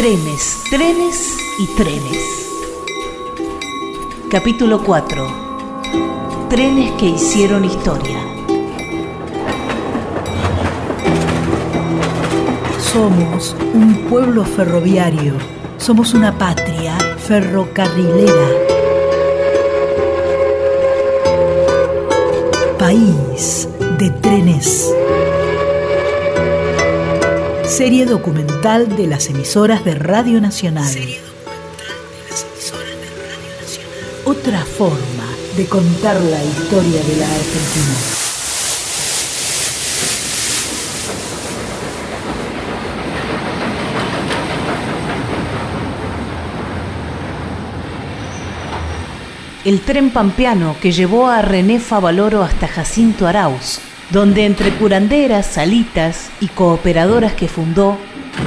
Trenes, trenes y trenes. Capítulo 4. Trenes que hicieron historia. Somos un pueblo ferroviario. Somos una patria ferrocarrilera. País de trenes. Serie documental de las emisoras de Radio Nacional. Otra forma de contar la historia de la Argentina. El tren pampeano que llevó a René Favaloro hasta Jacinto Arauz, donde entre curanderas, salitas y cooperadoras que fundó,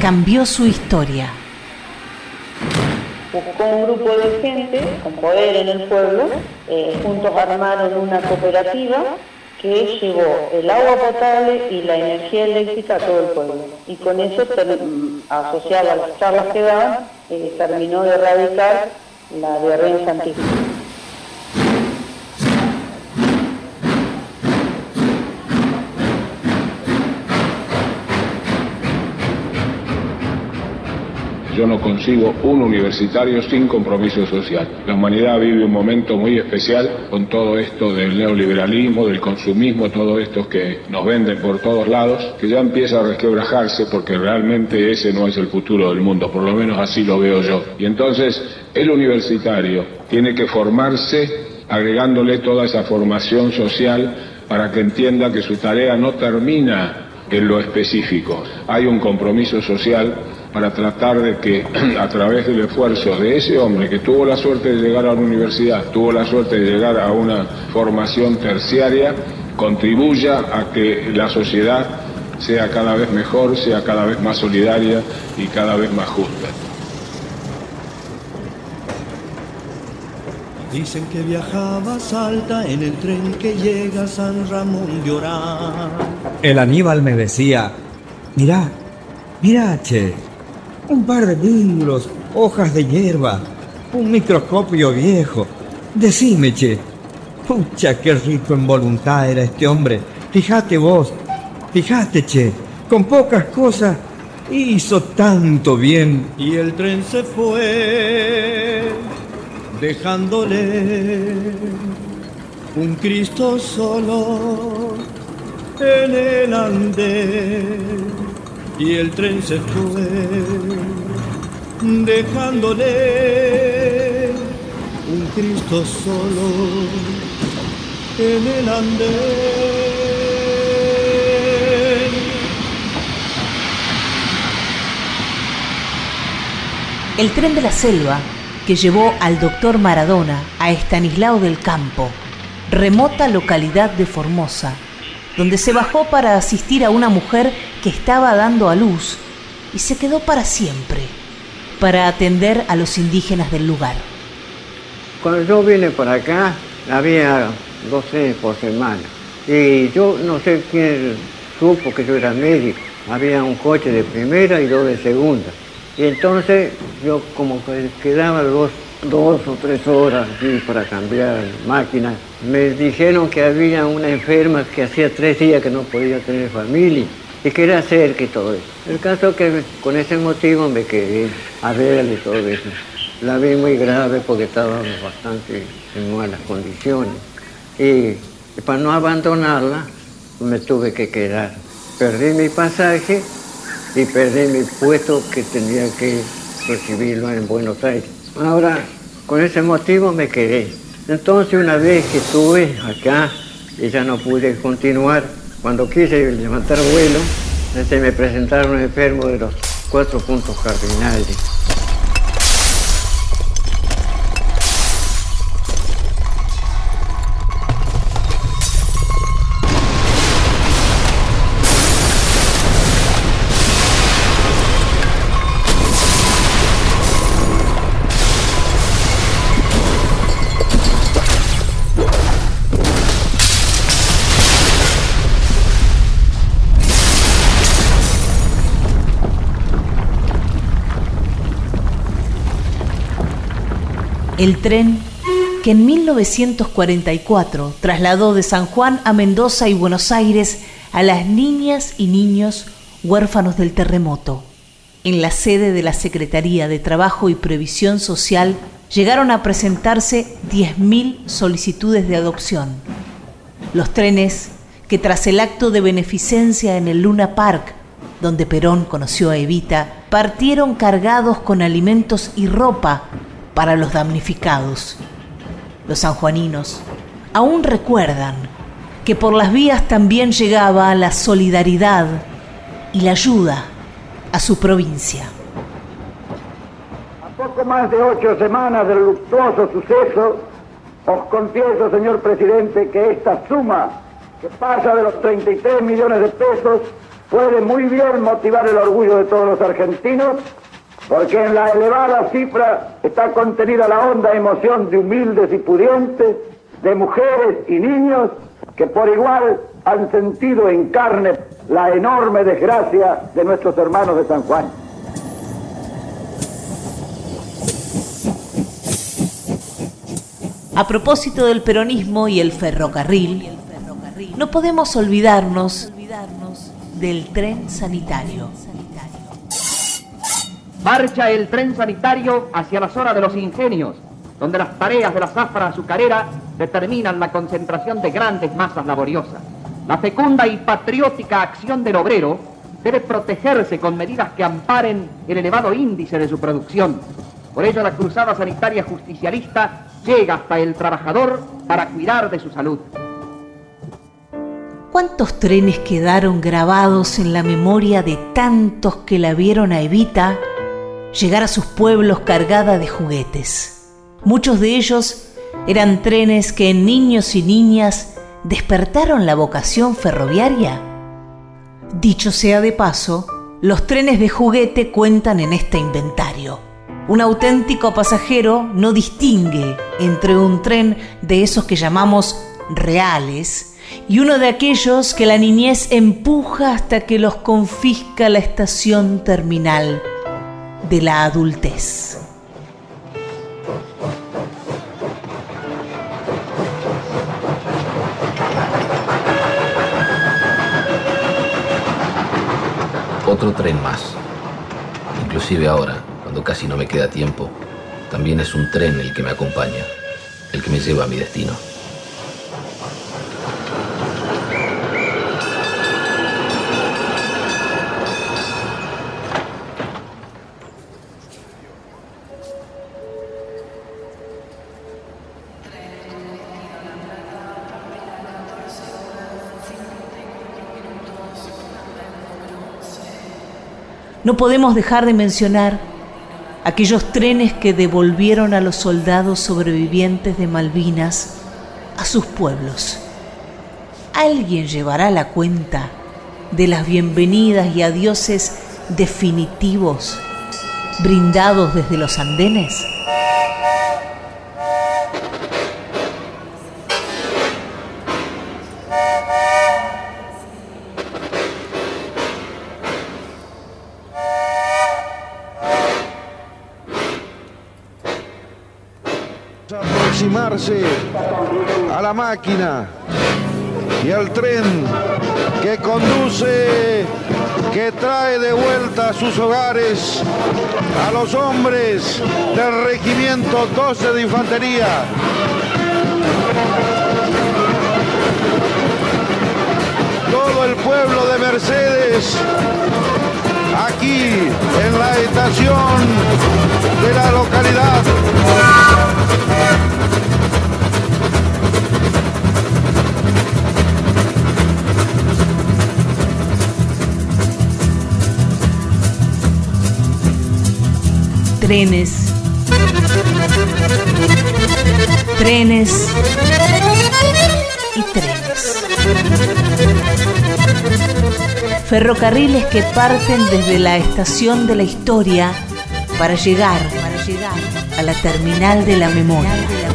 cambió su historia. Buscó un grupo de gente con poder en el pueblo, eh, juntos armaron una cooperativa que llevó el agua potable y la energía eléctrica a todo el pueblo. Y con eso, asociado a las charlas que daban, eh, terminó de erradicar la diarrea infantil. Yo no consigo un universitario sin compromiso social. La humanidad vive un momento muy especial con todo esto del neoliberalismo, del consumismo, todo esto que nos venden por todos lados, que ya empieza a resquebrajarse porque realmente ese no es el futuro del mundo, por lo menos así lo veo yo. Y entonces el universitario tiene que formarse agregándole toda esa formación social para que entienda que su tarea no termina en lo específico. Hay un compromiso social para tratar de que a través del esfuerzo de ese hombre que tuvo la suerte de llegar a la universidad, tuvo la suerte de llegar a una formación terciaria, contribuya a que la sociedad sea cada vez mejor, sea cada vez más solidaria y cada vez más justa. Dicen que viajaba Salta en el tren que llega a San Ramón de Orán. El Aníbal me decía, mira, mira, che, un par de libros, hojas de hierba, un microscopio viejo. Decime, che. Pucha, qué rico en voluntad era este hombre. Fíjate vos, fíjate, che. Con pocas cosas hizo tanto bien. Y el tren se fue, dejándole un Cristo solo en el andén y el tren se fue, dejándole un Cristo solo en el andén. El tren de la selva que llevó al doctor Maradona a Estanislao del Campo, remota localidad de Formosa, donde se bajó para asistir a una mujer que estaba dando a luz y se quedó para siempre, para atender a los indígenas del lugar. Cuando yo vine para acá, había 12 por semana. Y yo no sé quién supo que yo era médico. Había un coche de primera y dos de segunda. Y entonces yo como que quedaba dos, dos o tres horas para cambiar máquinas. Me dijeron que había una enferma que hacía tres días que no podía tener familia y que era cerca y todo eso. El caso que con ese motivo me quedé a verle todo eso. La vi muy grave porque estábamos bastante en malas condiciones. Y, para no abandonarla, me tuve que quedar. Perdí mi pasaje y perdí mi puesto que tenía que recibirlo en Buenos Aires. Ahora, con ese motivo me quedé. Entonces, una vez que estuve acá y ya no pude continuar, cuando quise levantar vuelo, se me presentaron enfermos de los cuatro puntos cardinales. El tren que en 1944 trasladó de San Juan a Mendoza y Buenos Aires a las niñas y niños huérfanos del terremoto. En la sede de la Secretaría de Trabajo y Previsión Social llegaron a presentarse 10.000 solicitudes de adopción. Los trenes que tras el acto de beneficencia en el Luna Park, donde Perón conoció a Evita, partieron cargados con alimentos y ropa para los damnificados los sanjuaninos, aún recuerdan que por las vías también llegaba la solidaridad y la ayuda a su provincia. A poco más de ocho semanas del luctuoso suceso, os confieso, señor presidente, que esta suma, que pasa de los 33 millones de pesos, puede muy bien motivar el orgullo de todos los argentinos porque en la elevada cifra está contenida la honda emoción de humildes y pudientes, de mujeres y niños que por igual han sentido en carne la enorme desgracia de nuestros hermanos de San Juan. A propósito del peronismo y el ferrocarril, no podemos olvidarnos del tren sanitario. Marcha el tren sanitario hacia la zona de los ingenios, donde las tareas de la zafra azucarera determinan la concentración de grandes masas laboriosas. La fecunda y patriótica acción del obrero debe protegerse con medidas que amparen el elevado índice de su producción. Por ello la cruzada sanitaria justicialista llega hasta el trabajador para cuidar de su salud. ¿Cuántos trenes quedaron grabados en la memoria de tantos que la vieron a Evita llegar a sus pueblos cargada de juguetes. Muchos de ellos eran trenes que en niños y niñas despertaron la vocación ferroviaria. Dicho sea de paso, los trenes de juguete cuentan en este inventario. Un auténtico pasajero no distingue entre un tren de esos que llamamos reales y uno de aquellos que la niñez empuja hasta que los confisca la estación terminal de la adultez. Otro tren más. Inclusive ahora, cuando casi no me queda tiempo, también es un tren el que me acompaña, el que me lleva a mi destino. No podemos dejar de mencionar aquellos trenes que devolvieron a los soldados sobrevivientes de Malvinas a sus pueblos. ¿Alguien llevará la cuenta de las bienvenidas y adioses definitivos brindados desde los andenes? A la máquina y al tren que conduce, que trae de vuelta a sus hogares a los hombres del Regimiento 12 de Infantería. Todo el pueblo de Mercedes aquí en la estación de la localidad. Trenes, trenes y trenes. Ferrocarriles que parten desde la estación de la historia para llegar, para llegar a la terminal de la memoria.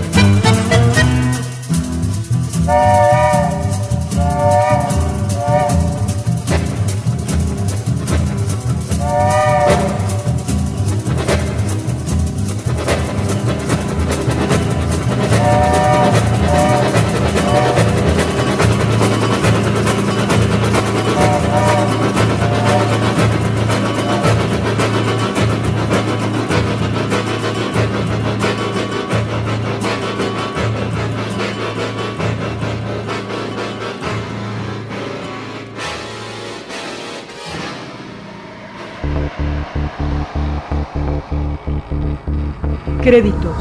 Créditos.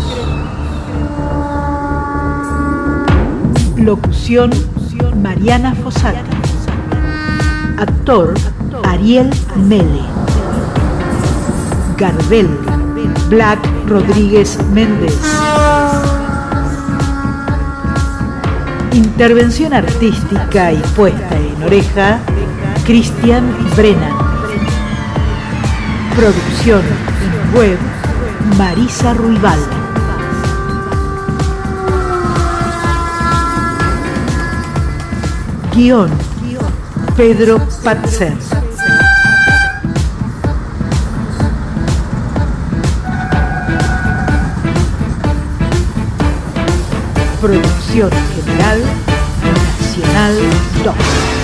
Locución Mariana Fossati. Actor Ariel Mele. Gardel Black Rodríguez Méndez. Intervención artística y puesta en oreja Cristian Brennan. Producción web Marisa Ruibal. Guión Pedro Patzer. Producción General Nacional 2.